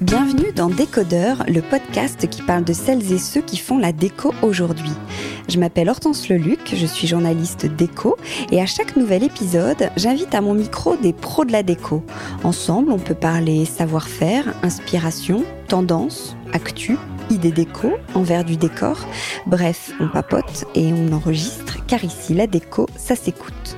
Bienvenue dans Décodeur, le podcast qui parle de celles et ceux qui font la déco aujourd'hui. Je m'appelle Hortense Leluc, je suis journaliste déco et à chaque nouvel épisode, j'invite à mon micro des pros de la déco. Ensemble, on peut parler savoir-faire, inspiration, tendance, actu, idées déco, envers du décor. Bref, on papote et on enregistre car ici, la déco, ça s'écoute.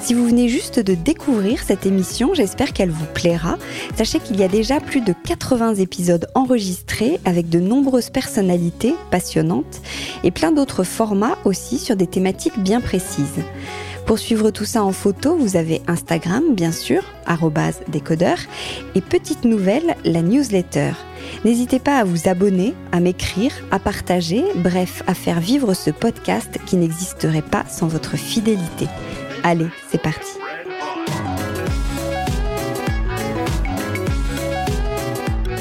Si vous venez juste de découvrir cette émission, j'espère qu'elle vous plaira. Sachez qu'il y a déjà plus de 80 épisodes enregistrés avec de nombreuses personnalités passionnantes et plein d'autres formats aussi sur des thématiques bien précises. Pour suivre tout ça en photo, vous avez Instagram, bien sûr, décodeur, et petite nouvelle, la newsletter. N'hésitez pas à vous abonner, à m'écrire, à partager, bref, à faire vivre ce podcast qui n'existerait pas sans votre fidélité. Allez, c'est parti.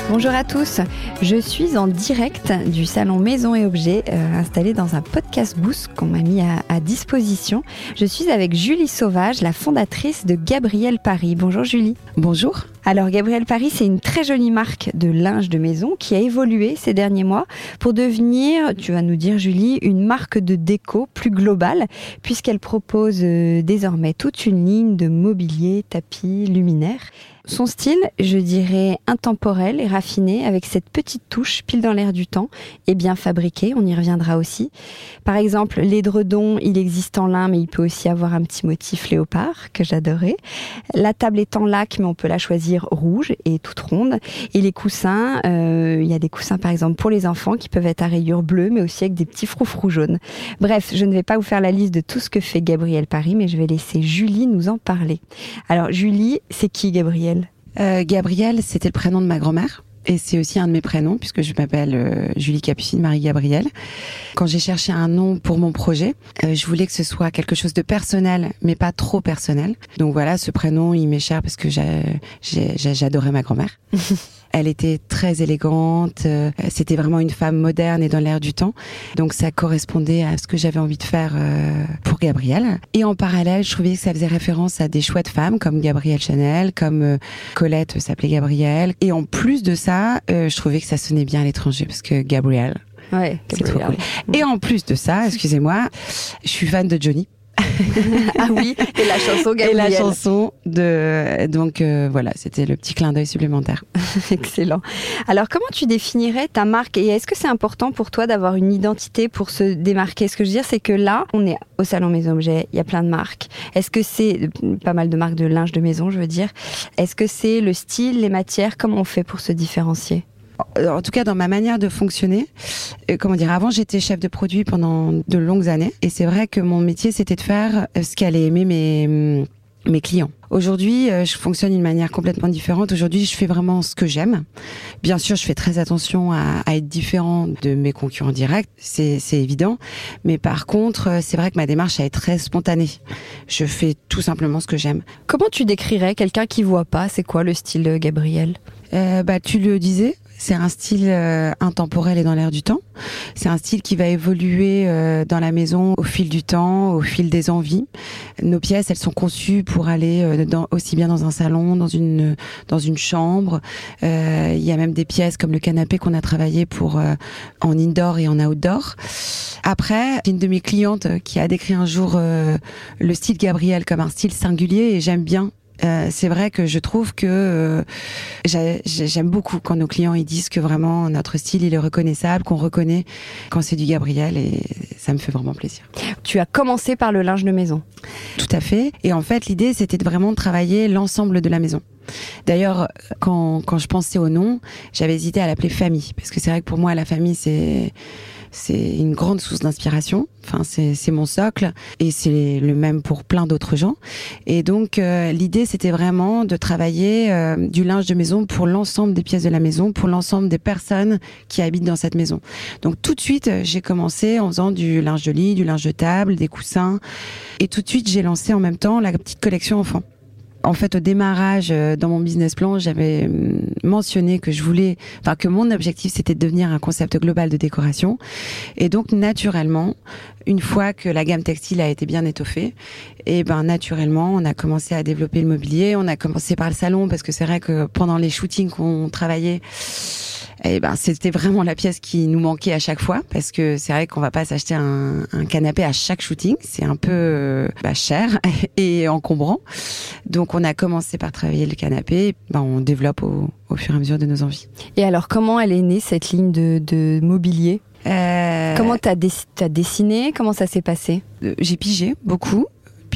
Bonjour à tous, je suis en direct du salon Maison et Objets euh, installé dans un podcast boost qu'on m'a mis à, à, disposition. Je suis avec Julie Sauvage, la fondatrice de Gabriel Paris. Bonjour Julie. Bonjour. Alors Gabriel Paris, c'est une très jolie marque de linge de maison qui a évolué ces derniers mois pour devenir, tu vas nous dire Julie, une marque de déco plus globale puisqu'elle propose euh, désormais toute une ligne de mobilier, tapis, luminaires. Son style, je dirais intemporel et raffiné, avec cette petite touche pile dans l'air du temps et bien fabriqué, on y reviendra aussi. Par exemple, l'édredon, il existe en lin, mais il peut aussi avoir un petit motif léopard, que j'adorais. La table est en lac, mais on peut la choisir rouge et toute ronde. Et les coussins, euh, il y a des coussins par exemple pour les enfants qui peuvent être à rayures bleues, mais aussi avec des petits froufrous jaunes. Bref, je ne vais pas vous faire la liste de tout ce que fait Gabriel Paris, mais je vais laisser Julie nous en parler. Alors Julie, c'est qui Gabriel? Euh, Gabrielle, c'était le prénom de ma grand-mère. Et c'est aussi un de mes prénoms, puisque je m'appelle euh, Julie Capucine Marie Gabrielle. Quand j'ai cherché un nom pour mon projet, euh, je voulais que ce soit quelque chose de personnel, mais pas trop personnel. Donc voilà, ce prénom, il m'est cher parce que j'adorais ma grand-mère. Elle était très élégante. Euh, c'était vraiment une femme moderne et dans l'air du temps. Donc ça correspondait à ce que j'avais envie de faire euh, pour Gabrielle. Et en parallèle, je trouvais que ça faisait référence à des chouettes femmes comme Gabrielle Chanel, comme euh, Colette s'appelait Gabrielle. Et en plus de ça, je trouvais que ça sonnait bien à l'étranger parce que Gabrielle. Ouais, c'est trop cool. Et en plus de ça, excusez-moi, je suis fan de Johnny. ah oui, et la chanson Gabrielle. Et la chanson de donc euh, voilà, c'était le petit clin d'œil supplémentaire. Excellent. Alors comment tu définirais ta marque et est-ce que c'est important pour toi d'avoir une identité pour se démarquer? Ce que je veux dire, c'est que là, on est au salon Maison Objet, il y a plein de marques. Est-ce que c'est pas mal de marques de linge de maison, je veux dire Est-ce que c'est le style, les matières? Comment on fait pour se différencier? En tout cas dans ma manière de fonctionner, euh, comment dire, avant j'étais chef de produit pendant de longues années et c'est vrai que mon métier c'était de faire euh, ce qu'allaient aimer mes mm, mes clients. Aujourd'hui, euh, je fonctionne d'une manière complètement différente. Aujourd'hui, je fais vraiment ce que j'aime. Bien sûr, je fais très attention à, à être différent de mes concurrents directs, c'est évident. Mais par contre, c'est vrai que ma démarche est très spontanée. Je fais tout simplement ce que j'aime. Comment tu décrirais quelqu'un qui voit pas? C'est quoi le style Gabriel? Euh, bah, tu le disais, c'est un style euh, intemporel et dans l'air du temps. C'est un style qui va évoluer euh, dans la maison au fil du temps, au fil des envies. Nos pièces, elles sont conçues pour aller euh, dans, aussi bien dans un salon, dans une dans une chambre. Il y a même des pièces comme le canapé qu'on a travaillé pour en indoor et en outdoor. Après, une de mes clientes qui a décrit un jour le style Gabriel comme un style singulier et j'aime bien euh, c'est vrai que je trouve que euh, j'aime beaucoup quand nos clients ils disent que vraiment notre style il est reconnaissable, qu'on reconnaît quand c'est du Gabriel et ça me fait vraiment plaisir. Tu as commencé par le linge de maison. Tout à fait. Et en fait l'idée c'était vraiment de travailler l'ensemble de la maison. D'ailleurs, quand, quand je pensais au nom, j'avais hésité à l'appeler famille, parce que c'est vrai que pour moi, la famille, c'est c'est une grande source d'inspiration. Enfin, c'est mon socle et c'est le même pour plein d'autres gens. Et donc, euh, l'idée, c'était vraiment de travailler euh, du linge de maison pour l'ensemble des pièces de la maison, pour l'ensemble des personnes qui habitent dans cette maison. Donc, tout de suite, j'ai commencé en faisant du linge de lit, du linge de table, des coussins. Et tout de suite, j'ai lancé en même temps la petite collection enfant en fait, au démarrage, euh, dans mon business plan, j'avais hum, mentionné que je voulais, enfin, que mon objectif, c'était de devenir un concept global de décoration. Et donc, naturellement, une fois que la gamme textile a été bien étoffée, et ben, naturellement, on a commencé à développer le mobilier. On a commencé par le salon parce que c'est vrai que pendant les shootings qu'on travaillait, et eh ben c'était vraiment la pièce qui nous manquait à chaque fois parce que c'est vrai qu'on va pas s'acheter un, un, canapé à chaque shooting, c'est un peu bah, cher et encombrant. Donc on a commencé par travailler le canapé, ben, on développe au, au, fur et à mesure de nos envies. Et alors comment elle est née cette ligne de, de mobilier? Euh... Comment t'as as dessiné? Comment ça s'est passé? euh, J'ai pigé beaucoup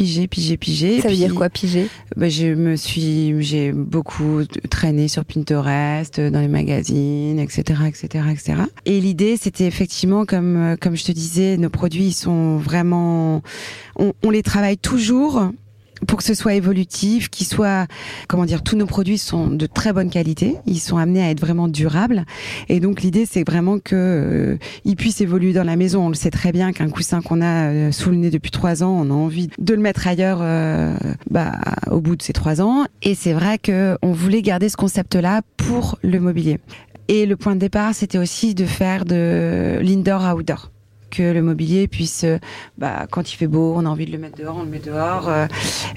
piger, piger, piger. Ça veut dire quoi piger bah, Je me suis, j'ai beaucoup traîné sur Pinterest, dans les magazines, etc., etc., etc. Et l'idée, c'était effectivement, comme comme je te disais, nos produits ils sont vraiment, on, on les travaille toujours pour que ce soit évolutif, qu'ils soit, comment dire, tous nos produits sont de très bonne qualité, ils sont amenés à être vraiment durables. Et donc l'idée, c'est vraiment que euh, ils puissent évoluer dans la maison. On le sait très bien qu'un coussin qu'on a euh, sous le nez depuis trois ans, on a envie de le mettre ailleurs, euh, bah, au bout de ces trois ans. Et c'est vrai que on voulait garder ce concept-là pour le mobilier. Et le point de départ, c'était aussi de faire de l'indoor outdoor que le mobilier puisse, euh, bah, quand il fait beau, on a envie de le mettre dehors, on le met dehors. Euh,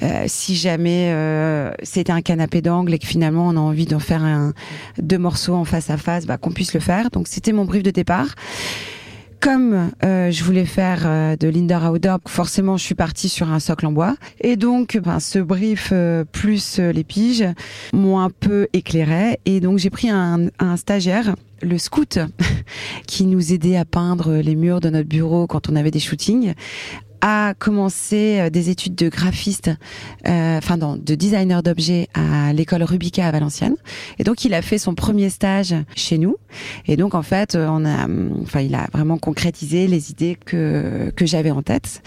euh, si jamais c'était un canapé d'angle et que finalement on a envie d'en faire un, deux morceaux en face à face, bah, qu'on puisse le faire. Donc c'était mon brief de départ comme euh, je voulais faire euh, de l'indoor outdoor, forcément je suis partie sur un socle en bois. Et donc ben, ce brief euh, plus les piges m'ont un peu éclairé. Et donc j'ai pris un, un stagiaire le scout qui nous aidait à peindre les murs de notre bureau quand on avait des shootings a commencé euh, des études de graphiste, euh, enfin de designer d'objets à l'école Rubica à Valenciennes. Et donc il a fait son premier stage chez nous. Et donc en fait, euh, on a, enfin il a vraiment concrétisé les idées que que j'avais en tête.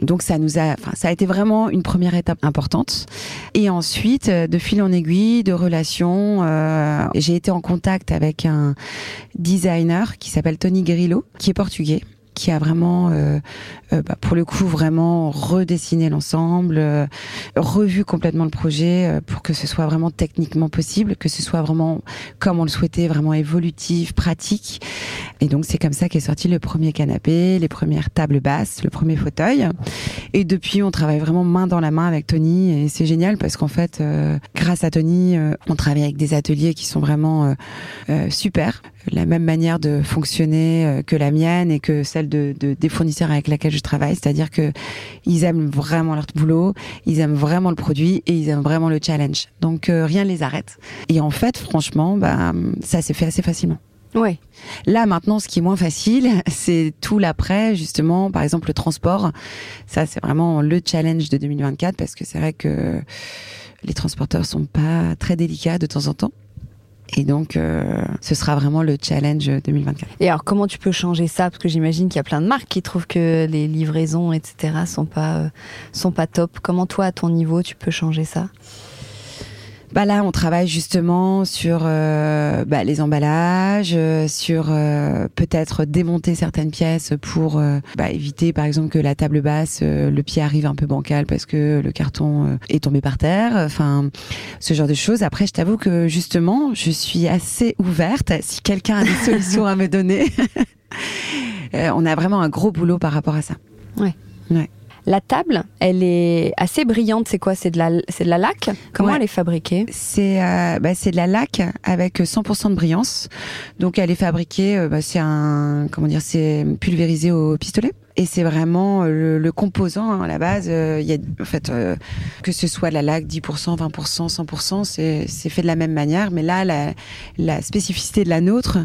Donc ça nous a, enfin ça a été vraiment une première étape importante. Et ensuite, de fil en aiguille, de relations, euh, j'ai été en contact avec un designer qui s'appelle Tony Grillo, qui est portugais qui a vraiment, euh, euh, bah, pour le coup, vraiment redessiné l'ensemble, euh, revu complètement le projet pour que ce soit vraiment techniquement possible, que ce soit vraiment comme on le souhaitait, vraiment évolutif, pratique. Et donc c'est comme ça qu'est sorti le premier canapé, les premières tables basses, le premier fauteuil. Et depuis, on travaille vraiment main dans la main avec Tony et c'est génial parce qu'en fait, grâce à Tony, on travaille avec des ateliers qui sont vraiment super, la même manière de fonctionner que la mienne et que celle de, de, des fournisseurs avec lesquels je travaille. C'est-à-dire que ils aiment vraiment leur boulot, ils aiment vraiment le produit et ils aiment vraiment le challenge. Donc euh, rien ne les arrête. Et en fait, franchement, bah, ça s'est fait assez facilement. Ouais. Là maintenant, ce qui est moins facile, c'est tout l'après, justement. Par exemple, le transport. Ça, c'est vraiment le challenge de 2024 parce que c'est vrai que les transporteurs sont pas très délicats de temps en temps. Et donc, euh, ce sera vraiment le challenge 2024. Et alors, comment tu peux changer ça? Parce que j'imagine qu'il y a plein de marques qui trouvent que les livraisons, etc., sont pas euh, sont pas top. Comment toi, à ton niveau, tu peux changer ça? Bah là, on travaille justement sur euh, bah, les emballages, euh, sur euh, peut-être démonter certaines pièces pour euh, bah, éviter, par exemple, que la table basse, le pied arrive un peu bancal parce que le carton est tombé par terre. Enfin, ce genre de choses. Après, je t'avoue que justement, je suis assez ouverte. Si quelqu'un a des solutions à me donner, on a vraiment un gros boulot par rapport à ça. Ouais. Ouais. La table, elle est assez brillante. C'est quoi? C'est de la, c'est de la laque? Comment Ouais. elle est fabriquée? C'est euh, bah, c'est de la laque avec 100% de brillance. Donc elle est fabriquée, euh, bah, c'est un comment dire, c'est pulvérisé au pistolet. Et c'est vraiment euh, le, le composant hein, à la base. euh, Il y a en fait que ce soit de la laque 10%, 20%, 100%, c'est c'est fait de la même manière. Mais là, la, la spécificité de la nôtre,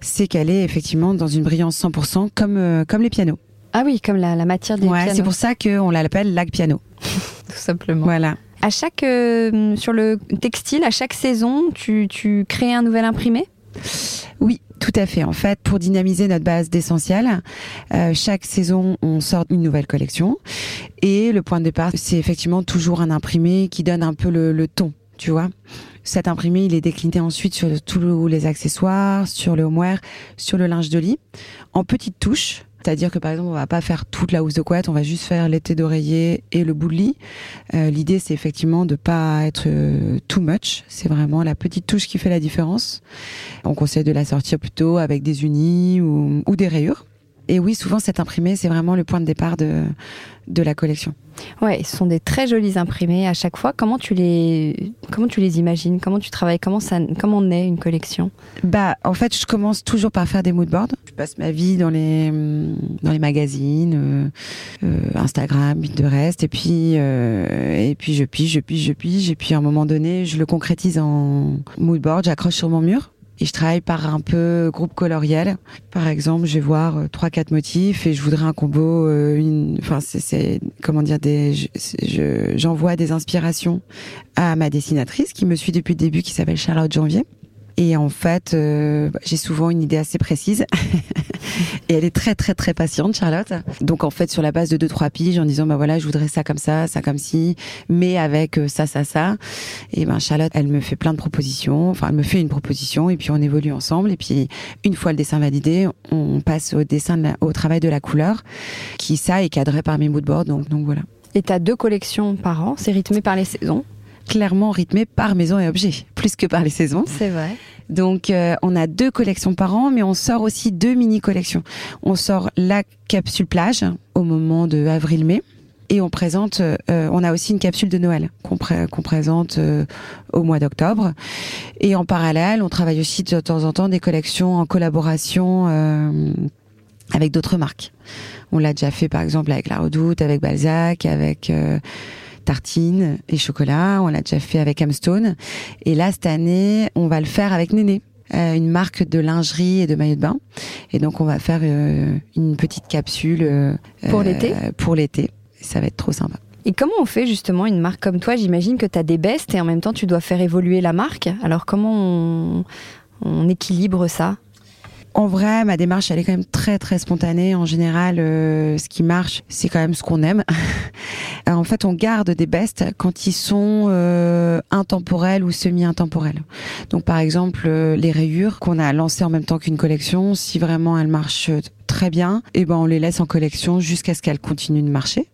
c'est qu'elle est effectivement dans une brillance 100% comme comme les pianos. Ah oui, comme la, la matière des Ouais, c'est pour ça qu'on l'appelle laque piano. tout simplement. Voilà. À chaque euh, sur le textile, à chaque saison, tu, tu crées un nouvel imprimé? Oui, tout à fait. En fait, pour dynamiser notre base d'essentiel, euh, chaque saison, on sort une nouvelle collection. Et le point de départ, c'est effectivement toujours un imprimé qui donne un peu le, le ton, tu vois. Cet imprimé, il est décliné ensuite sur tous les accessoires, sur le homeware, sur le linge de lit, en petites touches C'est-à-dire que par exemple, on va pas faire toute la housse de couette, on va juste faire l'été d'oreiller et le bout de lit. Euh, L'idée, c'est effectivement de pas être euh, too much. C'est vraiment la petite touche qui fait la différence. On conseille de la sortir plutôt avec des unis ou, ou des rayures. Et oui, souvent cet imprimé, c'est vraiment le point de départ de, de la collection. Ouais, ce sont des très jolis imprimés à chaque fois. Comment tu les, comment tu les imagines? Comment tu travailles? Comment ça, comment naît une collection? Bah, en fait, je commence toujours par faire des moodboards. Je passe ma vie dans les, dans les magazines, euh, euh, Instagram, reste, et puis, euh, et puis je pige, je pige, je pige, et puis à un moment donné, je le concrétise en moodboard. J'accroche sur mon mur et je travaille par un peu groupe coloriel. Par exemple, je vais voir euh, trois quatre motifs et je voudrais un combo. Euh, une, enfin, c'est comment dire des. J'envoie des inspirations à ma dessinatrice qui me suit depuis le début, qui s'appelle Charlotte Janvier. Et en fait, euh, j'ai souvent une idée assez précise. et elle est très très très patiente, Charlotte. Donc en fait, sur la base de deux trois piges, en disant bah voilà, je voudrais ça comme ça, ça comme ci, mais avec euh, ça ça ça. Et ben Charlotte, elle me fait plein de propositions. Enfin, elle me fait une proposition et puis on évolue ensemble. Et puis une fois le dessin validé, on passe au dessin, au travail de la couleur, qui ça est cadré par mes moodboards. Donc donc voilà. Et tu as deux collections par an, c'est rythmé par les saisons clairement rythmé par maison et objet, plus que par les saisons. C'est vrai. Donc euh, on a deux collections par an, mais on sort aussi deux mini collections. On sort la capsule plage au moment de avril-mai. Et on présente, euh, on a aussi une capsule de Noël qu'on présente euh, au mois d'octobre. Et en parallèle, on travaille aussi de temps en temps des collections en collaboration avec d'autres marques. On l'a déjà fait par exemple avec La Redoute, avec Balzac, avec tartines et chocolat. On l'a déjà fait avec Amstone. Et là, cette année, on va le faire avec Néné. Euh, une marque de lingerie et de maillot de bain. Et donc, on va faire euh, une petite capsule euh, pour l'été. Pour l'été. Ça va être trop sympa. Et comment on fait justement une marque comme toi? J'imagine que tu as des bestes et en même temps tu dois faire évoluer la marque. Alors comment on, on équilibre ça? En vrai, ma démarche, elle est quand même très très spontanée. En général, euh, ce qui marche, c'est quand même ce qu'on aime. en fait, on garde des bestes quand ils sont euh, intemporels ou semi-intemporels. Donc, par exemple, euh, les rayures qu'on a lancées en même temps qu'une collection, si vraiment elles marchent très bien, et eh ben on les laisse en collection jusqu'à ce qu'elles continuent de marcher.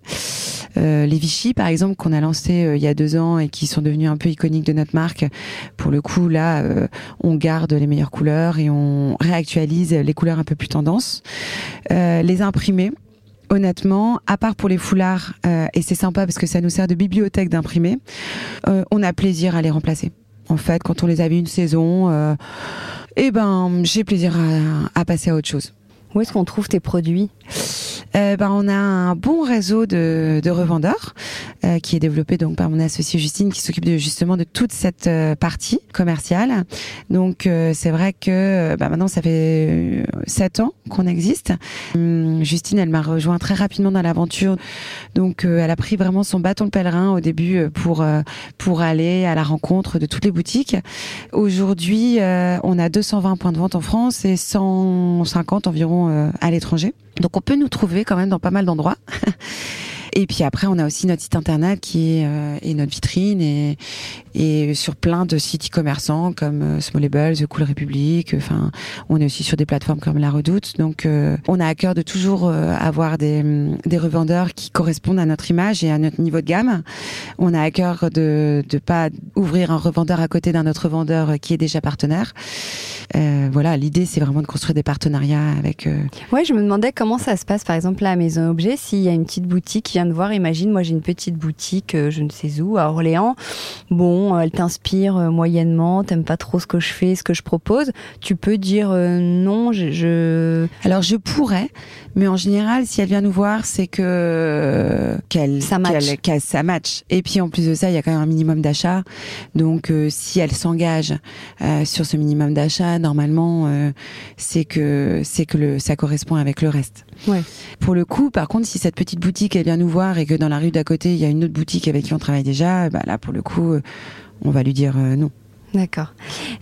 Euh, les Vichy, par exemple, qu'on a lancé euh, il y a deux ans et qui sont devenus un peu iconiques de notre marque. Pour le coup, là, euh, on garde les meilleures couleurs et on réactualise les couleurs un peu plus tendance. les imprimés, honnêtement, à part pour les foulards, et c'est sympa parce que ça nous sert de bibliothèque d'imprimer, on a plaisir à les remplacer. En fait, quand on les a une saison, eh ben, j'ai plaisir à passer à autre chose. Où est-ce qu'on trouve tes produits? Euh, ben, on a un bon réseau de, de revendeurs euh, qui est développé donc par mon associée Justine qui s'occupe justement de toute cette euh, partie commerciale. Donc euh, c'est vrai que ben, maintenant ça fait sept ans qu'on existe. Hum, Justine, elle m'a rejoint très rapidement dans l'aventure. Donc elle a pris vraiment son bâton de pèlerin au début pour pour aller à la rencontre de toutes les boutiques. Aujourd'hui, on a 220 points de vente en France et 150 environ à l'étranger. Donc on peut nous trouver quand même dans pas mal d'endroits. Et puis après, on a aussi notre site internet qui est euh, et notre vitrine et, et sur plein de sites e-commerçants comme euh, Smallables, The Cool Republic. Enfin, on est aussi sur des plateformes comme La Redoute. Donc, euh, on a à cœur de toujours euh, avoir des, des revendeurs qui correspondent à notre image et à notre niveau de gamme. On a à cœur de ne pas ouvrir un revendeur à côté d'un autre vendeur qui est déjà partenaire. Euh, voilà, l'idée c'est vraiment de construire des partenariats avec. Euh... Ouais, je me demandais comment ça se passe, par exemple là à Maison Objet, s'il y a une petite boutique qui vient de voir. Imagine, moi j'ai une petite boutique, euh, je ne sais où, à Orléans. Bon, euh, elle t'inspire moyennement, t'aimes pas trop ce que je fais, ce que je propose. Tu peux dire non, je, je, Alors je pourrais, mais en général, si elle vient nous voir, c'est que qu'elle ça match. Qu ça match. Et puis en plus de ça, il y a quand même un minimum d'achat. Donc si elle s'engage sur ce minimum d'achat normalement, euh, c'est que c'est que le, ça correspond avec le reste. Ouais. Pour le coup, par contre, si cette petite boutique elle vient nous voir et que dans la rue d'à côté il y a une autre boutique avec qui on travaille déjà, bah là pour le coup, euh, on va lui dire euh, non. D'accord.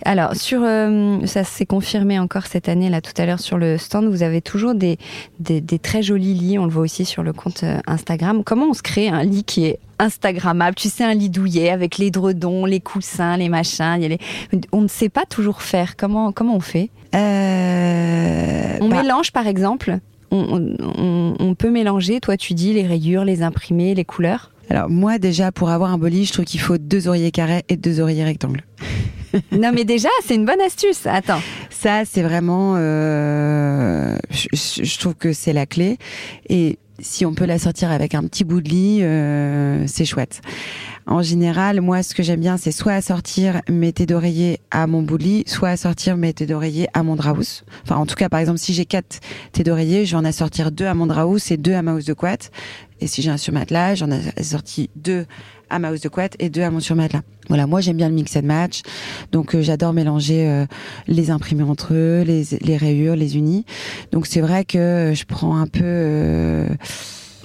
Alors, sur, euh, ça s'est confirmé encore cette année, là, tout à l'heure, sur le stand, vous avez toujours des, des, des, très jolis lits. On le voit aussi sur le compte Instagram. Comment on se crée un lit qui est Instagrammable? Tu sais, un lit douillet avec les dredons, les coussins, les machins. Il y a les... On ne sait pas toujours faire. Comment, comment on fait? Euh, On bah... mélange, par exemple? On, peut mélanger, toi tu dis, les rayures, les imprimés, les couleurs Alors moi déjà, pour avoir un beau je trouve qu'il faut deux oreillers carrés et deux oreillers rectangles. non mais déjà, c'est une bonne astuce. Attends. Ça, c'est vraiment... Euh, je, trouve que c'est la clé. Et si on peut la sortir avec un petit bout de lit, euh, c'est chouette. En général, moi, ce que j'aime bien, c'est soit assortir mes têtes d'oreiller à mon bout de lit, soit assortir mes têtes d'oreiller à mon draus. Enfin, en tout cas, par exemple, si j'ai quatre têtes d'oreiller, je vais en assortir deux à mon draus et deux à ma housse de couette. Et si j'ai un surmatelas, j'en ai assorti deux à ma housse de couette et deux à mon surmatelas. Voilà, moi j'aime bien le mix and match, donc euh, j'adore mélanger euh, les imprimés entre eux, les, les rayures, les unis. Donc c'est vrai que je prends un peu euh,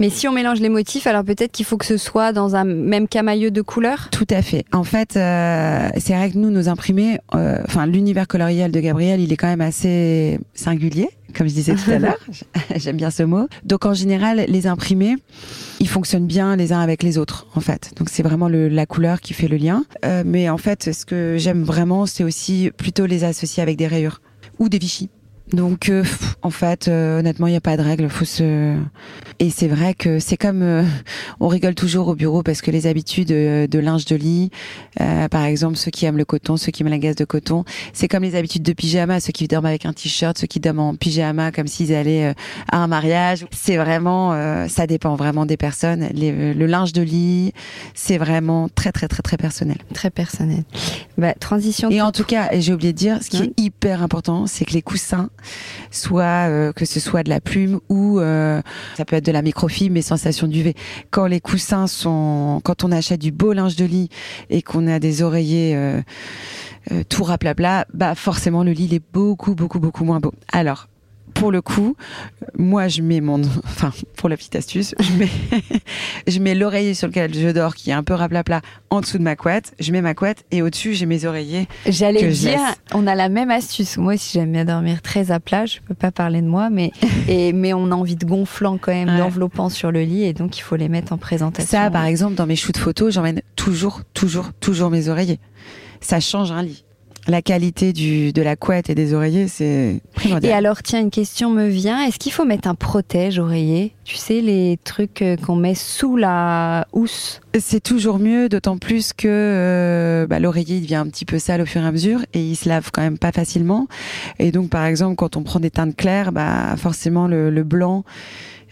mais si on mélange les motifs, alors peut-être qu'il faut que ce soit dans un même camailleux de couleurs? Tout à fait. En fait, euh, c'est vrai que nous, nos imprimés, euh, enfin l'univers coloriel de Gabriel, il est quand même assez singulier comme je disais tout à l'heure. J'aime bien ce mot. Donc en général, les imprimés, ils fonctionnent bien les uns avec les autres, en fait. Donc c'est vraiment le, la couleur qui fait le lien. Euh, mais en fait, ce que j'aime vraiment, c'est aussi plutôt les associer avec des rayures ou des Vichy. Donc, euh, en fait, euh, honnêtement, il n'y a pas de règle. Faut se... Et c'est vrai que c'est comme euh, on rigole toujours au bureau parce que les habitudes de linge de lit, par exemple, ceux qui aiment le coton, ceux qui aiment la gaze de coton, c'est comme les habitudes de pyjama, ceux qui dorment avec un t-shirt, ceux qui dorment en pyjama comme s'ils allaient à un mariage. C'est vraiment, ça dépend vraiment des personnes. le linge de lit, c'est vraiment très très très très personnel. Très personnel. Bah, transition. Et en tout cas, j'ai oublié de dire, ce qui est hyper important, c'est que les coussins soit euh, que ce soit de la plume ou euh, ça peut être de la microfibre mais sensation duvet. Quand les coussins sont, quand on achète du beau linge de lit et qu'on a des oreillers euh, tout raplapla, bah forcément le lit est beaucoup beaucoup beaucoup moins beau. Alors pour le coup, moi, je mets mon, enfin, pour la petite astuce, je mets, je mets l'oreiller sur lequel je dors, qui est un peu raplapla, en dessous de ma couette. Je mets ma couette et au-dessus, j'ai mes oreillers. J'allais dire, on a la même astuce. Moi, si j'aime bien dormir très à plat, je peux pas parler de moi, mais, et, mais on a envie de gonflant quand même, d'enveloppant sur le lit, et donc il faut les mettre en présentation. Ça, par exemple, dans mes shoots photos, j'emmène toujours, toujours, toujours mes oreillers. Ça change un lit la qualité du, de la couette et des oreillers, c'est primordial. Et alors, tiens, une question me vient. Est-ce qu'il faut mettre un protège oreiller? Tu sais, les trucs euh, qu'on met sous la housse? C'est toujours mieux, d'autant plus que euh, bah, l'oreiller il devient un petit peu sale au fur et à mesure et il se lave quand même pas facilement. Et donc, par exemple, quand on prend des teintes claires, bah, forcément, le, blanc,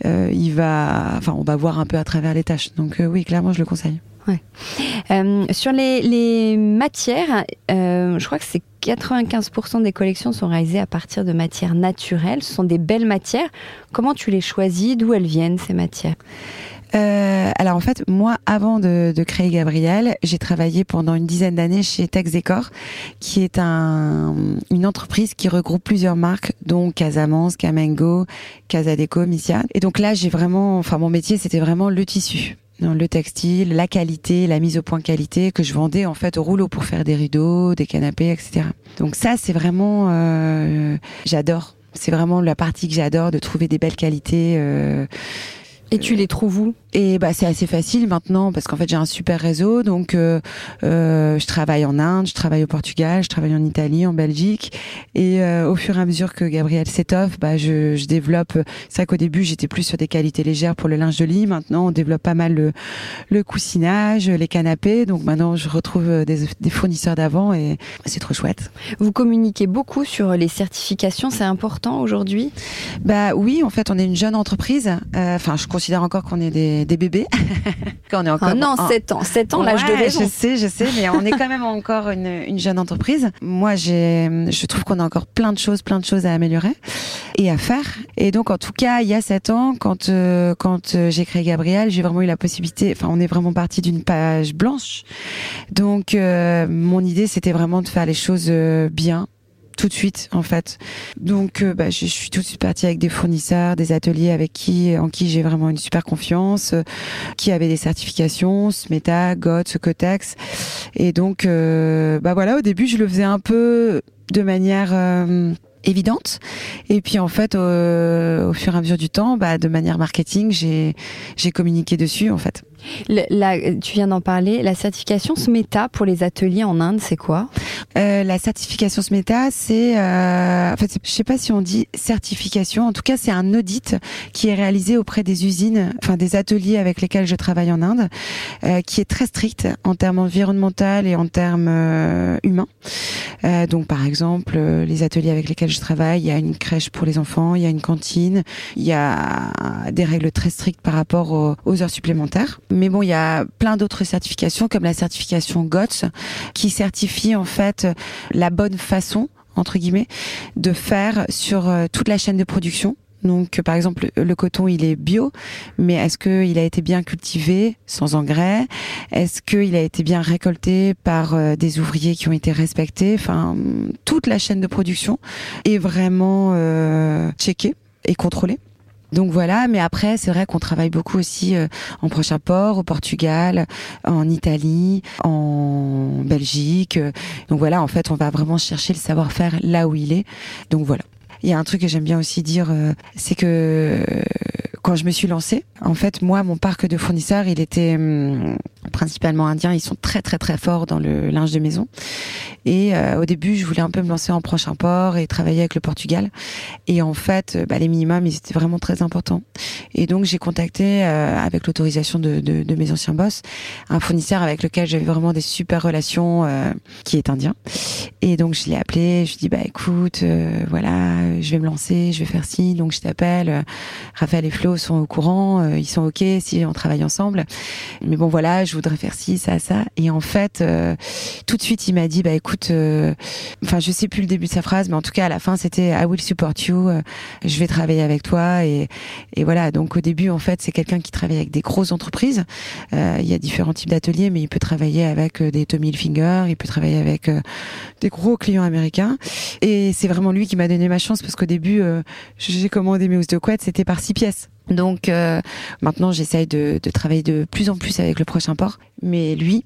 euh, il va, enfin, on va voir un peu à travers les taches. Donc, oui, clairement, je le conseille. Euh, sur les, matières, euh, je crois que c'est 95% des collections sont réalisées à partir de matières naturelles. Ce sont des belles matières. Comment tu les choisis? D'où elles viennent ces matières? Euh, alors en fait, moi, avant de, créer Gabriel, j'ai travaillé pendant une dizaine d'années chez Texecor, qui est un, une entreprise qui regroupe plusieurs marques, dont Casamance, Camengo, Casadeco, Missia. Et donc là, j'ai vraiment, enfin mon métier, c'était vraiment le tissu le textile, la qualité, la mise au point qualité que je vendais en fait au rouleau pour faire des rideaux, des canapés, etc. Donc ça, c'est vraiment, euh, j'adore. C'est vraiment la partie que j'adore de trouver des belles qualités. Euh, et tu les trouves où? Et bah c'est assez facile maintenant parce qu'en fait j'ai un super réseau. Donc euh, euh, je travaille en Inde, je travaille au Portugal, je travaille en Italie, en Belgique. Et euh, au fur et à mesure que Gabriel s'étoffe, bah je, je développe. C'est vrai qu'au début j'étais plus sur des qualités légères pour le linge de lit. Maintenant on développe pas mal le, le coussinage, les canapés. Donc maintenant je retrouve des, des fournisseurs d'avant et c'est trop chouette. Vous communiquez beaucoup sur les certifications, c'est important aujourd'hui? Bah oui, en fait on est une jeune entreprise. Euh, enfin je considère encore qu'on est des, des bébés. qu'on est encore. Ah non, 7 ans, 7 ans, l'âge de raison. Je sais, je sais, mais on est quand même encore une, une jeune entreprise. Moi, je trouve qu'on a encore plein de choses, plein de choses à améliorer et à faire. Et donc, en tout cas, il y a 7 ans, quand, euh, quand euh, j'ai créé Gabriel, j'ai vraiment eu la possibilité, enfin, on est vraiment parti d'une page blanche. Donc, euh, mon idée, c'était vraiment de faire les choses bien, tout de suite en fait. Donc euh, bah, je, suis tout de suite partie avec des fournisseurs, des ateliers avec qui en qui j'ai vraiment une super confiance, euh, qui avaient des certifications, Smeta, GOTS, Cotex. Et donc euh, bah voilà, au début je le faisais un peu de manière évidente. Et puis en fait, au, fur et à mesure du temps, bah, de manière marketing, j'ai communiqué dessus en fait. Là, tu viens d'en parler. La certification SMETA pour les ateliers en Inde, c'est quoi? Euh, La certification SMETA, c'est, euh, en fait, je sais pas si on dit certification. En tout cas, c'est un audit qui est réalisé auprès des usines, enfin des ateliers avec lesquels je travaille en Inde, euh, qui est très strict en termes environnementaux et en termes euh, humains. Euh, donc, par exemple, les ateliers avec lesquels je travaille, il y a une crèche pour les enfants, il y a une cantine, il y a des règles très strictes par rapport aux heures supplémentaires. Mais bon, il y a plein d'autres certifications comme la certification GOTS qui certifie en fait la bonne façon entre guillemets de faire sur euh, toute la chaîne de production. Donc, par exemple, le coton, il est bio, mais est-ce qu'il a été bien cultivé sans engrais? Est-ce qu'il a été bien récolté par euh, des ouvriers qui ont été respectés? Enfin, toute la chaîne de production est vraiment euh, checkée et contrôlée. Donc voilà, mais après c'est vrai qu'on travaille beaucoup aussi euh, en prochain port, au Portugal, en Italie, en Belgique. Donc voilà, en fait, on va vraiment chercher le savoir-faire là où il est. Donc voilà. Il y a un truc que j'aime bien aussi dire, euh, c'est que quand je me suis lancée, en fait, moi, mon parc de fournisseurs, il était hum, principalement indien. Ils sont très très très forts dans le linge de maison. Et euh, au début, je voulais un peu me lancer en prochain port et travailler avec le Portugal. Et en fait, euh, bah, les minimums, ils étaient vraiment très importants. Et donc, j'ai contacté, euh, avec l'autorisation de, de, de, mes anciens boss, un fournisseur avec lequel j'avais vraiment des super relations, qui est indien. Et donc, je l'ai appelé. Je lui ai dit, bah écoute, voilà, je vais me lancer, je vais faire ci. Donc, je t'appelle. Raphaël et Flo sont au courant, ils sont ok si on travaille ensemble. Mais bon, voilà, je voudrais faire ci, ça, ça. Et en fait, euh, tout de suite, il m'a dit, bah écoute, euh, enfin, je sais plus le début de sa phrase, mais en tout cas, à la fin, c'était I will support you. Euh, je vais travailler avec toi. Et, et voilà. Donc au début, en fait, c'est quelqu'un qui travaille avec des grosses entreprises. il y a différents types d'ateliers, mais il peut travailler avec des Tommy Hilfiger, il peut travailler avec des gros clients américains. Et c'est vraiment lui qui m'a donné ma chance parce qu'au début, j'ai commandé mes housses de couette, c'était par six pièces. Donc euh, maintenant, j'essaye de, de, travailler de plus en plus avec le prochain port. Mais lui,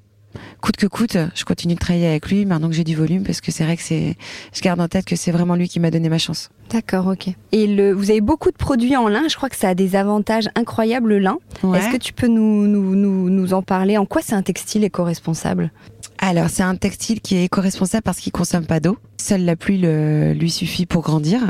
coûte que coûte, je continue de travailler avec lui maintenant que j'ai du volume parce que c'est vrai que c'est, je garde en tête que c'est vraiment lui qui m'a donné ma chance. D'accord, ok. Et le, vous avez beaucoup de produits en lin. Je crois que ça a des avantages incroyables le lin. Est-ce que tu peux nous, nous, nous, nous en parler? En quoi c'est un textile éco-responsable? Alors, c'est un textile qui est éco-responsable parce qu'il consomme pas d'eau. Seule la pluie lui suffit pour grandir.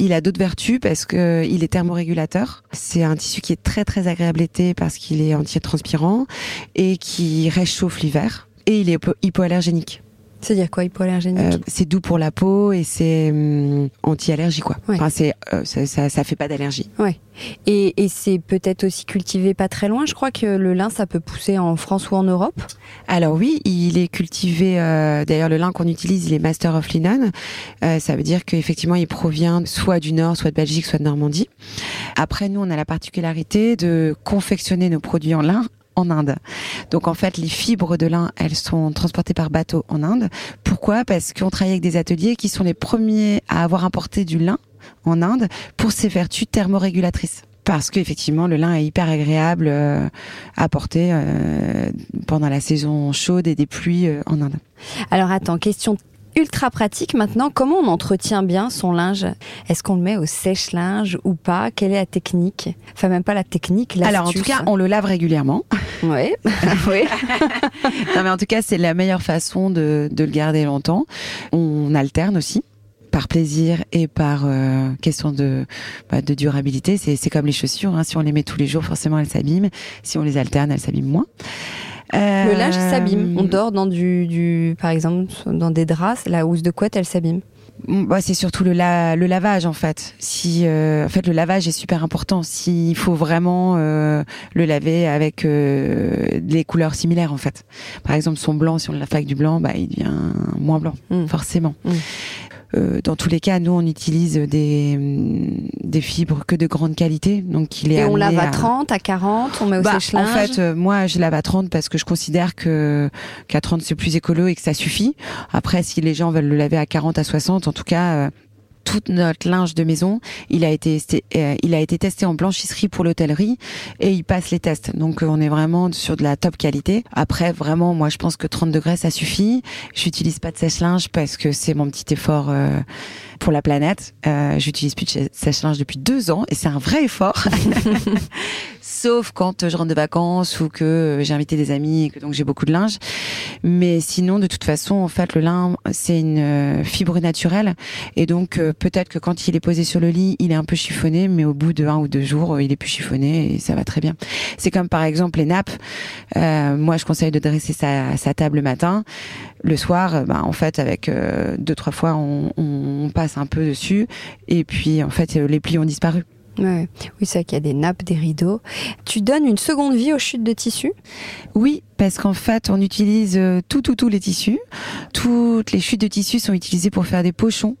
Il a d'autres vertus parce que il est thermorégulateur. C'est un tissu qui est très très agréable l'été parce qu'il est anti-transpirant et qui réchauffe l'hiver. Et il est hypoallergénique. C'est-à-dire quoi, hypoallergénique euh, C'est doux pour la peau et c'est hum, anti-allergie, quoi. Enfin, c'est, euh, ça, ça, ça, fait pas d'allergie. Ouais. Et, et c'est peut-être aussi cultivé pas très loin. Je crois que le lin, ça peut pousser en France ou en Europe. Alors oui, il est cultivé. Euh, d'ailleurs, le lin qu'on utilise, il est Master of Linen. ça veut dire qu'effectivement, il provient soit du Nord, soit de Belgique, soit de Normandie. Après, nous, on a la particularité de confectionner nos produits en lin en Inde. Donc en fait, les fibres de lin, elles sont transportées par bateau en Inde. Pourquoi? Parce qu'on travaille avec des ateliers qui sont les premiers à avoir importé du lin en Inde pour ses vertus thermorégulatrices parce qu'effectivement le lin est hyper agréable euh, à porter euh, pendant la saison chaude et des pluies euh, en Inde. Alors attends, question ultra pratique maintenant. Comment on entretient bien son linge? Est-ce qu'on le met au sèche-linge ou pas? Quelle est la technique? Enfin, même pas la technique, Alors, en tout cas, on le lave régulièrement. Oui. oui. non, mais en tout cas, c'est la meilleure façon de, de le garder longtemps. On alterne aussi par plaisir et par euh, question de, bah, de durabilité. C'est comme les chaussures. Hein. Si on les met tous les jours, forcément, elles s'abîment. Si on les alterne, elles s'abîment moins. Le linge s'abîme. On dort dans du, du, par exemple, dans des draps. La housse de couette, elle s'abîme. Mm, bah, c'est surtout le, le lavage en fait. Si euh, en fait le lavage est super important. S'il faut vraiment euh, le laver avec euh, des couleurs similaires en fait. Par exemple son blanc, si on le lave avec du blanc, bah il devient moins blanc mm. forcément. Mm. Euh, dans tous les cas, nous, on utilise des, des fibres que de grande qualité. Donc, il est Et on lave à, 30, à 40, on met au bah, sèche-linge En fait, euh, moi, je lave à 30 parce que je considère que qu'à 30, c'est plus écolo et que ça suffit. Après, si les gens veulent le laver à 40, à 60, en tout cas, euh, tout notre linge de maison, il a été euh, il a été testé en blanchisserie pour l'hôtellerie et il passe les tests. Donc euh, on est vraiment sur de la top qualité. Après vraiment moi je pense que 30 degrés ça suffit. J'utilise pas de sèche-linge parce que c'est mon petit effort euh, pour la planète. Euh, J'utilise plus de sèche-linge depuis deux ans et c'est un vrai effort. sauf quand je rentre de vacances ou que j'ai invité des amis et que donc j'ai beaucoup de linge. Mais sinon, de toute façon, en fait, le lin, c'est une euh, fibre naturelle. Et donc, euh, peut-être que quand il est posé sur le lit, il est un peu chiffonné, mais au bout de un ou deux jours, il est plus chiffonné et ça va très bien. C'est comme par exemple les nappes. Euh, moi, je conseille de dresser sa, sa table le matin. Le soir, bah, en fait, avec deux, trois fois, on, on passe un peu dessus. Et puis, en fait, les plis ont disparu. Oui, c'est vrai qu'il y a des nappes, des rideaux. Tu donnes une seconde vie aux chutes de tissus? Oui, parce qu'en fait, on utilise euh, tout, tout, tous les tissus. Toutes les chutes de tissus sont utilisées pour faire des pochons,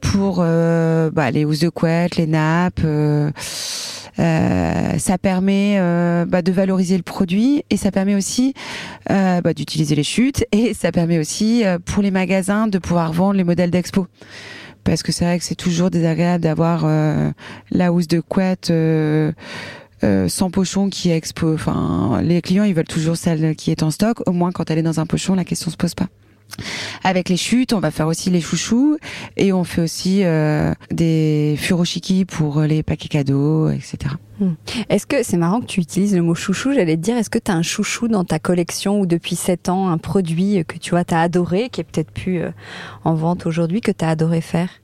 pour euh, bah, les housses de couette, les nappes. Euh, ça permet bah, de valoriser le produit et ça permet aussi bah, d'utiliser les chutes et ça permet aussi pour les magasins de pouvoir vendre les modèles d'expo parce que c'est vrai que c'est toujours désagréable d'avoir euh, la housse de couette euh, euh, sans pochon qui expo. Enfin, les clients ils veulent toujours celle qui est en stock. Au moins quand elle est dans un pochon, la question se pose pas. Avec les chutes, on va faire aussi les chouchous et on fait aussi euh, des furoshiki pour les paquets cadeaux, etc. Hmm. Est-ce que c'est marrant que tu utilises le mot chouchou J'allais te dire, est-ce que tu as un chouchou dans ta collection ou depuis 7 ans, un produit que tu vois, as adoré, qui est peut-être plus euh, en vente aujourd'hui, que tu as adoré faire?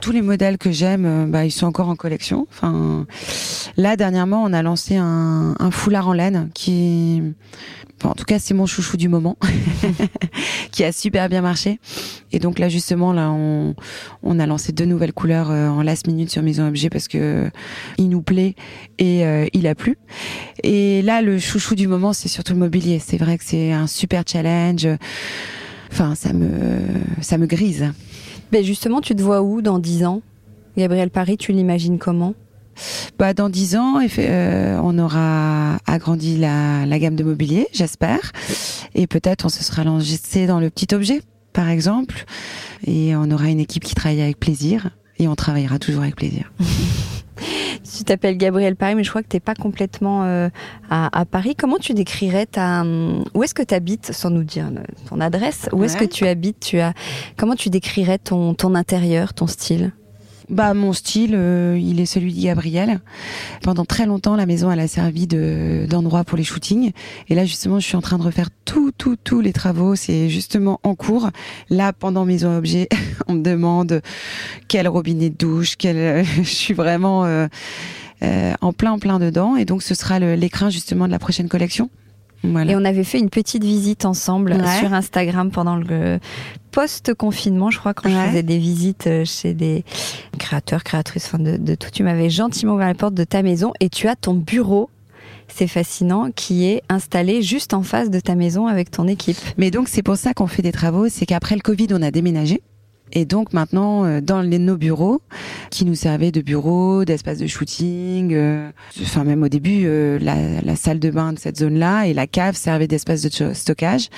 Tous les modèles que j'aime, euh, bah, ils sont encore en collection. Enfin, là dernièrement, on a lancé un, foulard en laine qui en tout cas, c'est mon chouchou du moment, qui a super bien marché. Et donc là, justement, là, on, a lancé deux nouvelles couleurs euh, en last minute sur Maison Objet parce que il nous plaît et euh, il a plu. Et là, le chouchou du moment, c'est surtout le mobilier. C'est vrai que c'est un super challenge. Enfin, ça me, ça me grise. Mais justement, tu te vois où dans dix ans? Gabriel Paris, tu l'imagines comment? Bah, dans dix ans, euh, on aura agrandi la, la gamme de mobilier, j'espère. Et peut-être on se sera lancé dans le petit objet, par exemple. Et on aura une équipe qui travaille avec plaisir. Et on travaillera toujours avec plaisir. tu t'appelles Gabriel Paris, mais je crois que tu n'es pas complètement euh, à, à, Paris. Comment tu décrirais ta... Où est-ce que tu habites, sans nous dire ton adresse? Où est-ce que tu habites? Tu as... Comment tu décrirais ton, ton intérieur, ton style? Bah mon style, euh, il est celui de Gabriel. Pendant très longtemps, la maison elle a servi de d'endroit pour les shootings. Et là justement, je suis en train de refaire tout, tout, tous les travaux. C'est justement en cours. Là, pendant Maison Objet, on me demande quel robinet de douche, quel. je suis vraiment euh, euh, en plein, plein dedans. Et donc, ce sera l'écrin justement de la prochaine collection. Et on avait fait une petite visite ensemble sur Instagram pendant le post-confinement, je crois, quand je faisais des visites euh, chez des créateurs, créatrices, enfin de, de tout. Tu m'avais gentiment ouvert la porte de ta maison et tu as ton bureau c'est fascinant, qui est installé juste en face de ta maison avec ton équipe. Mais donc c'est pour ça qu'on fait des travaux, c'est qu'après le Covid, on a déménagé. Et donc maintenant, euh, dans les, nos bureaux, qui nous servaient de bureaux, d'espace de shooting, euh, enfin même au début, euh, la, la, salle de bain de cette zone-là et la cave servaient d'espace de stockage.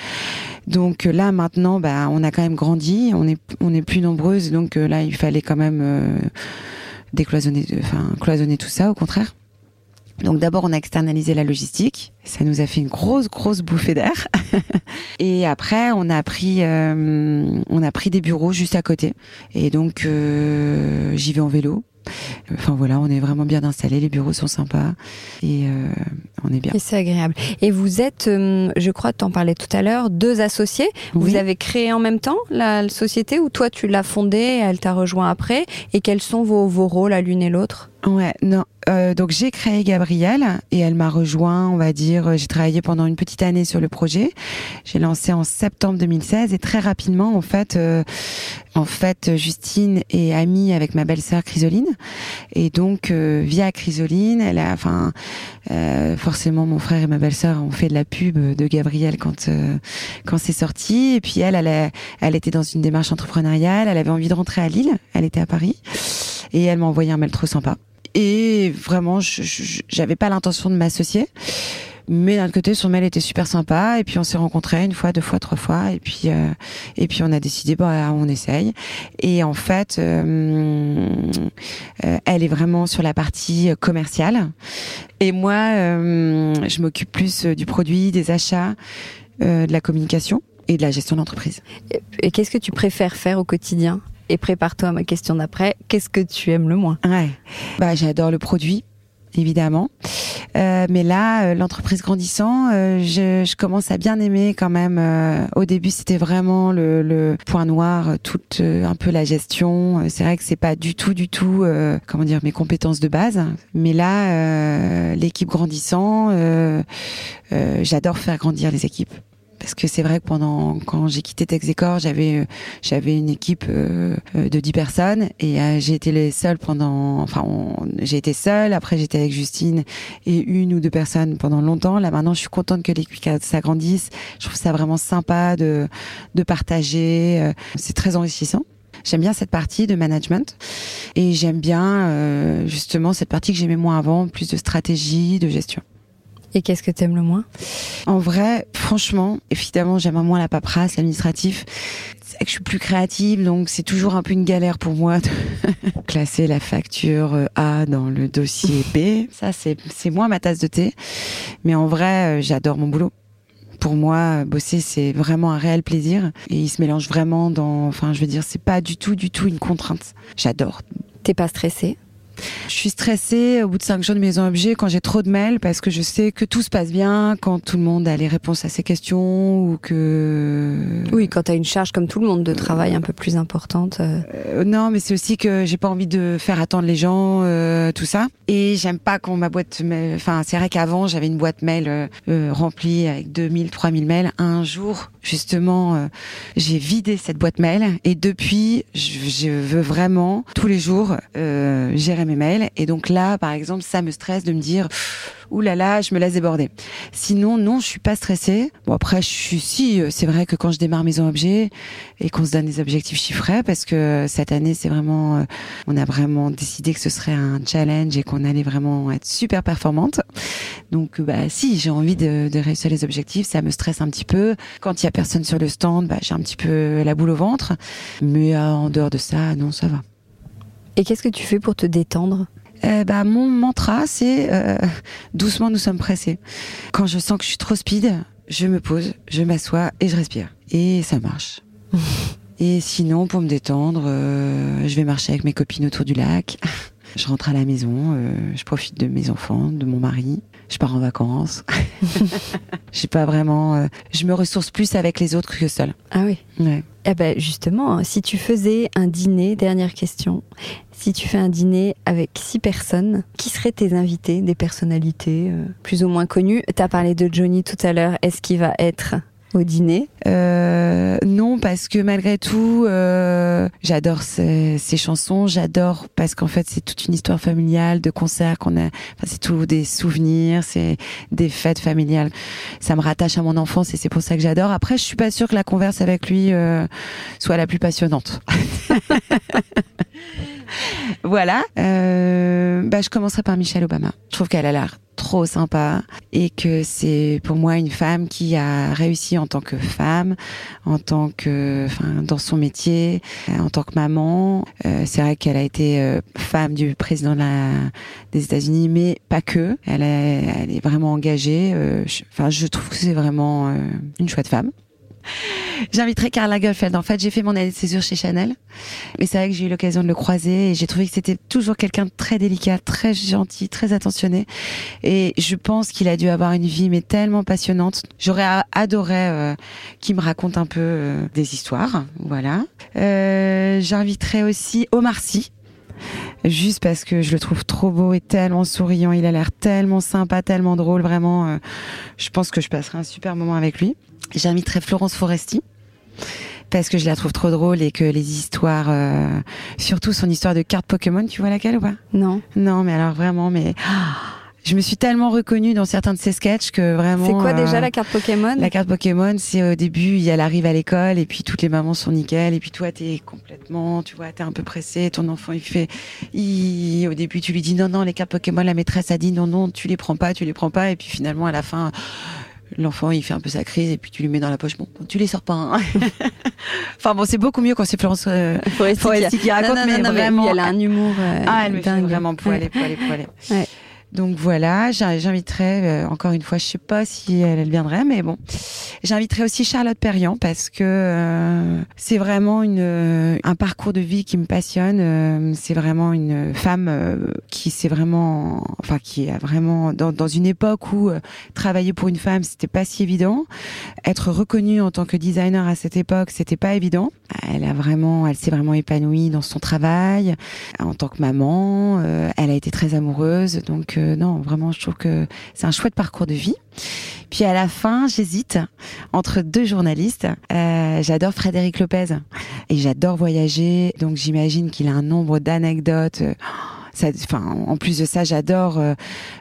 Donc là maintenant, bah, on a quand même grandi, on est on est plus nombreuses, donc là il fallait quand même décloisonner, enfin cloisonner tout ça, au contraire. Donc d'abord on a externalisé la logistique, ça nous a fait une grosse grosse bouffée d'air. et après on a pris euh, on a pris des bureaux juste à côté et donc euh, j'y vais en vélo. Enfin voilà, on est vraiment bien installé, les bureaux sont sympas et euh, on est bien. Et c'est agréable. Et vous êtes, je crois, tu en parlais tout à l'heure, deux associés. Vous avez créé en même temps la société ou toi tu l'as fondée, elle t'a rejoint après? Et quels sont vos, vos rôles à l'une et l'autre? Ouais, non. Euh, donc j'ai créé Gabrielle et elle m'a rejoint, on va dire, j'ai travaillé pendant une petite année sur le projet. J'ai lancé en septembre 2016 et très rapidement, en fait, euh, en fait, Justine est amie avec ma belle-sœur Chrysoline. Et donc euh, via Chrysoline, elle a, enfin, euh, forcément, mon frère et ma belle-sœur ont fait de la pub de Gabrielle quand quand c'est sorti. Et puis elle, elle, elle était dans une démarche entrepreneuriale, elle avait envie de rentrer à Lille, elle était à Paris. Et elle m'a envoyé un mail trop sympa. Et vraiment, j'avais pas l'intention de m'associer. Mais d'un côté, son mail était super sympa. Et puis on s'est rencontrés une fois, deux fois, trois fois. Et puis euh, et puis on a décidé, bah on essaye. Et en fait, euh, euh, elle est vraiment sur la partie commerciale. Et moi, je m'occupe plus du produit, des achats, de la communication et de la gestion d'entreprise. Et qu'est-ce que tu préfères faire au quotidien? Et prépare-toi à ma question d'après. Qu'est-ce que tu aimes le moins? Ouais. Bah, j'adore le produit. évidemment. Euh, mais là, euh, l'entreprise grandissant, euh, je, commence à bien aimer quand même. Au début, c'était vraiment le, le, point noir, toute un peu la gestion. C'est vrai que c'est pas du tout, du tout, comment dire, mes compétences de base. Mais là, l'équipe grandissant, j'adore faire grandir les équipes parce que c'est vrai que pendant quand j'ai quitté Texecor, j'avais euh, j'avais une équipe euh, euh, de 10 personnes et j'ai été les seules pendant enfin j'ai été seule, après j'étais avec Justine et une ou deux personnes pendant longtemps. Là maintenant, je suis contente que l'équipe s'agrandisse. Je trouve ça vraiment sympa de de partager, c'est très enrichissant. J'aime bien cette partie de management et j'aime bien justement cette partie que j'aimais moins avant, plus de stratégie, de gestion. Et qu'est-ce que tu aimes le moins? En vrai, franchement, évidemment, j'aime moins la paperasse, l'administratif. C'est que je suis plus créative, donc c'est toujours un peu une galère pour moi de classer la facture euh, A dans le dossier B. Ça, c'est moins ma tasse de thé. Mais en vrai, euh, j'adore mon boulot pour moi, bosser, c'est vraiment un réel plaisir. Et il se mélange vraiment dans, enfin, je veux dire, c'est pas du tout, du tout une contrainte. J'adore. T'es pas stressée? Je suis stressée au bout de cinq jours de maison objet quand j'ai trop de mails parce que je sais que tout se passe bien quand tout le monde a les réponses à ses questions ou que. Oui, quand tu as une charge comme tout le monde de travail un peu plus importante. Euh. Euh, non, mais c'est aussi que j'ai pas envie de faire attendre les gens, euh, tout ça. Et j'aime pas quand ma boîte mail. Enfin, c'est vrai qu'avant j'avais une boîte mail remplie avec 2000, 3000 mails. Un jour, justement, j'ai vidé cette boîte mail et depuis, je, je veux vraiment tous les jours gérer mes mails. Et donc là, par exemple, ça me stresse de me dire ouh là là, je me laisse déborder. Sinon, non, je suis pas stressée. Bon après, je suis si, euh, c'est vrai que quand je démarre Maison Objet et qu'on se donne des objectifs chiffrés, parce que cette année, c'est vraiment, euh, on a vraiment décidé que ce serait un challenge et qu'on allait vraiment être super performante. Donc bah si, j'ai envie de, de, réussir les objectifs, ça me stresse un petit peu. Quand il y a personne sur le stand, bah, j'ai un petit peu la boule au ventre. Mais euh, en dehors de ça, non, ça va. Et qu'est-ce que tu fais pour te détendre euh, bah, mon mantra, c'est euh, doucement, nous sommes pressés. Quand je sens que je suis trop speed, je me pose, je m'assois et je respire. Et ça marche. et sinon, pour me détendre, euh, je vais marcher avec mes copines autour du lac. je rentre à la maison, je profite de mes enfants, de mon mari. Je pars en vacances. Je sais pas vraiment. Euh, je me ressource plus avec les autres que seule. Ah oui. Ouais. Eh ben justement, si tu faisais un dîner, dernière question, si tu fais un dîner avec six personnes, qui seraient tes invités, des personnalités euh, plus ou moins connues? Tu as parlé de Johnny tout à l'heure, est-ce qu'il va être au dîner euh, Non, parce que malgré tout, euh, j'adore ces, chansons. J'adore parce qu'en fait, c'est toute une histoire familiale de concerts qu'on a. Enfin, c'est tout des souvenirs, c'est des fêtes familiales. Ça me rattache à mon enfance et c'est pour ça que j'adore. Après, je suis pas sûre que la converse avec lui euh, soit la plus passionnante. voilà. Euh, bah, je commencerai par Michelle Obama. Je trouve qu'elle a l'air trop sympa et que c'est pour moi une femme qui a réussi en tant que femme, en tant que, enfin, dans son métier, en tant que maman. Euh, c'est vrai qu'elle a été euh, femme du président de la, des États-Unis, mais pas que. Elle est, elle est vraiment engagée. Euh, enfin, je trouve que c'est vraiment euh, une chouette femme. J'inviterai Karl Lagerfeld. En fait, j'ai fait mon année de césure chez Chanel. Mais c'est vrai que j'ai eu l'occasion de le croiser et j'ai trouvé que c'était toujours quelqu'un de très délicat, très gentil, très attentionné. Et je pense qu'il a dû avoir une vie mais tellement passionnante. J'aurais adoré euh, qu'il me raconte un peu euh, des histoires. Voilà. Euh, J'inviterai aussi Omar Sy juste parce que je le trouve trop beau et tellement souriant. Il a l'air tellement sympa, tellement drôle. Vraiment, je pense que je passerai un super moment avec lui. J'inviterai Florence Foresti parce que je la trouve trop drôle et que les histoires, euh, surtout son histoire de carte Pokémon, tu vois laquelle ou pas? Non. Non, mais alors vraiment, mais je me suis tellement reconnue dans certains de ses sketchs que vraiment. C'est quoi déjà euh, la carte Pokémon? La carte Pokémon, c'est au début, elle arrive à l'école et puis toutes les mamans sont nickel et puis toi t'es complètement, tu vois, t'es un peu pressé, ton enfant il fait, il, au début tu lui dis non non les cartes Pokémon, la maîtresse a dit non non tu les prends pas, tu les prends pas et puis finalement à la fin l'enfant il fait un peu sa crise et puis tu lui mets dans la poche bon tu les sors pas hein. enfin bon c'est beaucoup mieux quand c'est Florence euh, Foresti, qui raconte mais vraiment elle a un humour euh, ah elle me fait vraiment poiler poiler ouais. Donc voilà, j'inviterai encore une fois, je sais pas si elle, viendrait, mais bon, j'inviterai aussi Charlotte Perriand parce que c'est vraiment une, un parcours de vie qui me passionne. c'est vraiment une femme qui s'est vraiment, enfin qui a vraiment dans, dans une époque où travailler pour une femme c'était pas si évident, être reconnue en tant que designer à cette époque c'était pas évident. Elle a vraiment, elle s'est vraiment épanouie dans son travail en tant que maman. Euh, elle a été très amoureuse, donc euh, non, vraiment, je trouve que c'est un chouette parcours de vie. Puis à la fin, j'hésite entre deux journalistes. Euh, j'adore Frédéric Lopez et j'adore voyager, donc j'imagine qu'il a un nombre d'anecdotes enfin, en plus de ça, j'adore euh,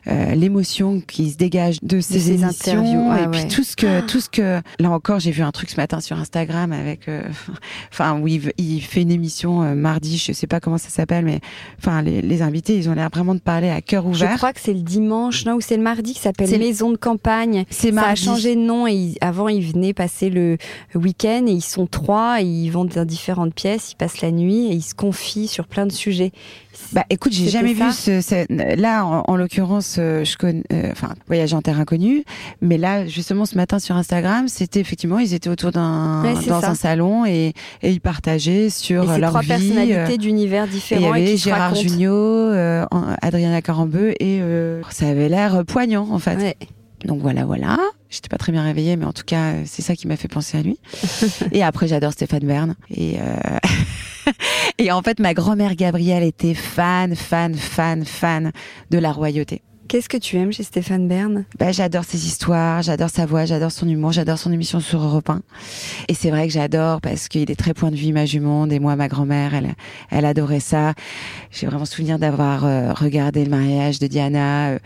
euh, l'émotion qui se dégage de ces, interviews et puis tout ce que, tout ce que. Là encore, j'ai vu un truc ce matin sur Instagram avec, euh, enfin, où il, fait une émission mardi, je sais pas comment ça s'appelle, mais enfin, les, invités, ils ont l'air vraiment de parler à cœur ouvert. Je crois que c'est le dimanche, non, ou c'est le mardi qui s'appelle Maison de campagne. C'est Ça a changé de nom et avant, ils venaient passer le week-end et ils sont trois et ils vont dans différentes pièces, ils passent la nuit et ils se confient sur plein de sujets. Bah écoute, j'ai jamais vu ce, là en, l'occurrence euh, je connais euh, enfin voyage en terre inconnue, mais là justement ce matin sur Instagram, c'était effectivement ils étaient autour d'un dans un salon et, et ils partageaient sur et leur trois vie personnalités euh, d'univers différents et il y avait Gérard Jugnot, Adriana Carambeu et ça avait l'air poignant en fait. Ouais. Donc voilà, voilà. J'étais pas très bien réveillée, mais en tout cas, c'est ça qui m'a fait penser à lui. et après, j'adore Stéphane Bern. Et, euh... et en fait, ma grand-mère Gabrielle était fan, fan, fan, fan de la royauté. Qu'est-ce que tu aimes chez Stéphane Bern? Bah, J'adore ses histoires, j'adore sa voix, j'adore son humour, j'adore son émission sur Europe 1. Et c'est vrai que j'adore parce qu'il est très point de vue image du monde. Et moi, ma grand-mère, elle, elle adorait ça. J'ai vraiment souvenir d'avoir euh, regardé le mariage de Diana. Euh,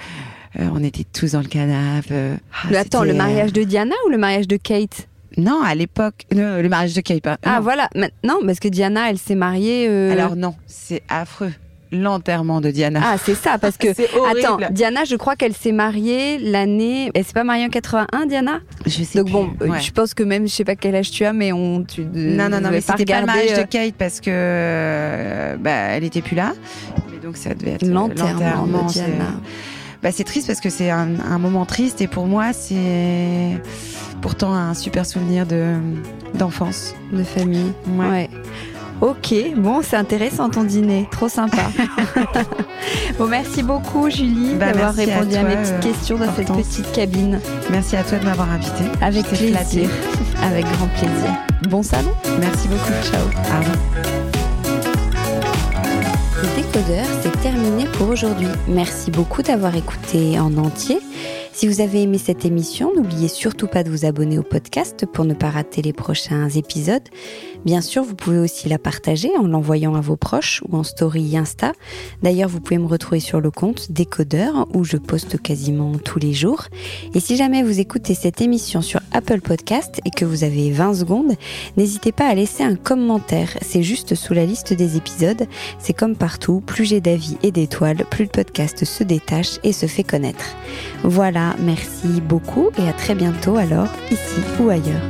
euh, on était tous dans le canapé. Euh, ah, attends, le mariage de Diana ou le mariage de Kate? Non, à l'époque, le mariage de Kate. Ah voilà, non, parce que Diana, elle s'est mariée. Euh, Alors non, c'est affreux l'enterrement de Diana. Ah, c'est ça, parce que. attends, Diana, je crois qu'elle s'est mariée l'année. Elle s'est pas mariée en 81, Diana? Je sais Donc bon, je pense que même, je sais pas quel âge tu as, mais on. Tu, non, non, non, mais c'était pas le mariage de Kate parce que. bah, elle était plus là. Mais donc ça devait être. L'enterrement de Diana. Bah, c'est triste parce que c'est un, moment triste et pour moi c'est pourtant un super souvenir de d'enfance, de famille. Ouais. Ok, bon, c'est intéressant ton dîner, trop sympa. bon, merci beaucoup Julie bah, d'avoir répondu à, mes petites questions dans cette petite cabine. Merci à toi de m'avoir invité. Avec plaisir, avec grand plaisir. Bon salon. Merci beaucoup. Ciao. Au revoir. Le décodeur, c'est terminé pour aujourd'hui. Merci beaucoup d'avoir écouté en entier. Si vous avez aimé cette émission, n'oubliez surtout pas de vous abonner au podcast pour ne pas rater les prochains épisodes. Bien sûr, vous pouvez aussi la partager en l'envoyant à vos proches ou en story Insta. D'ailleurs, vous pouvez me retrouver sur le compte Décodeur où je poste quasiment tous les jours. Et si jamais vous écoutez cette émission sur Apple Podcast et que vous avez 20 secondes, n'hésitez pas à laisser un commentaire. C'est juste sous la liste des épisodes. C'est comme partout, plus j'ai d'avis et d'étoiles, plus le podcast se détache et se fait connaître. Voilà, merci beaucoup et à très bientôt alors, ici ou ailleurs.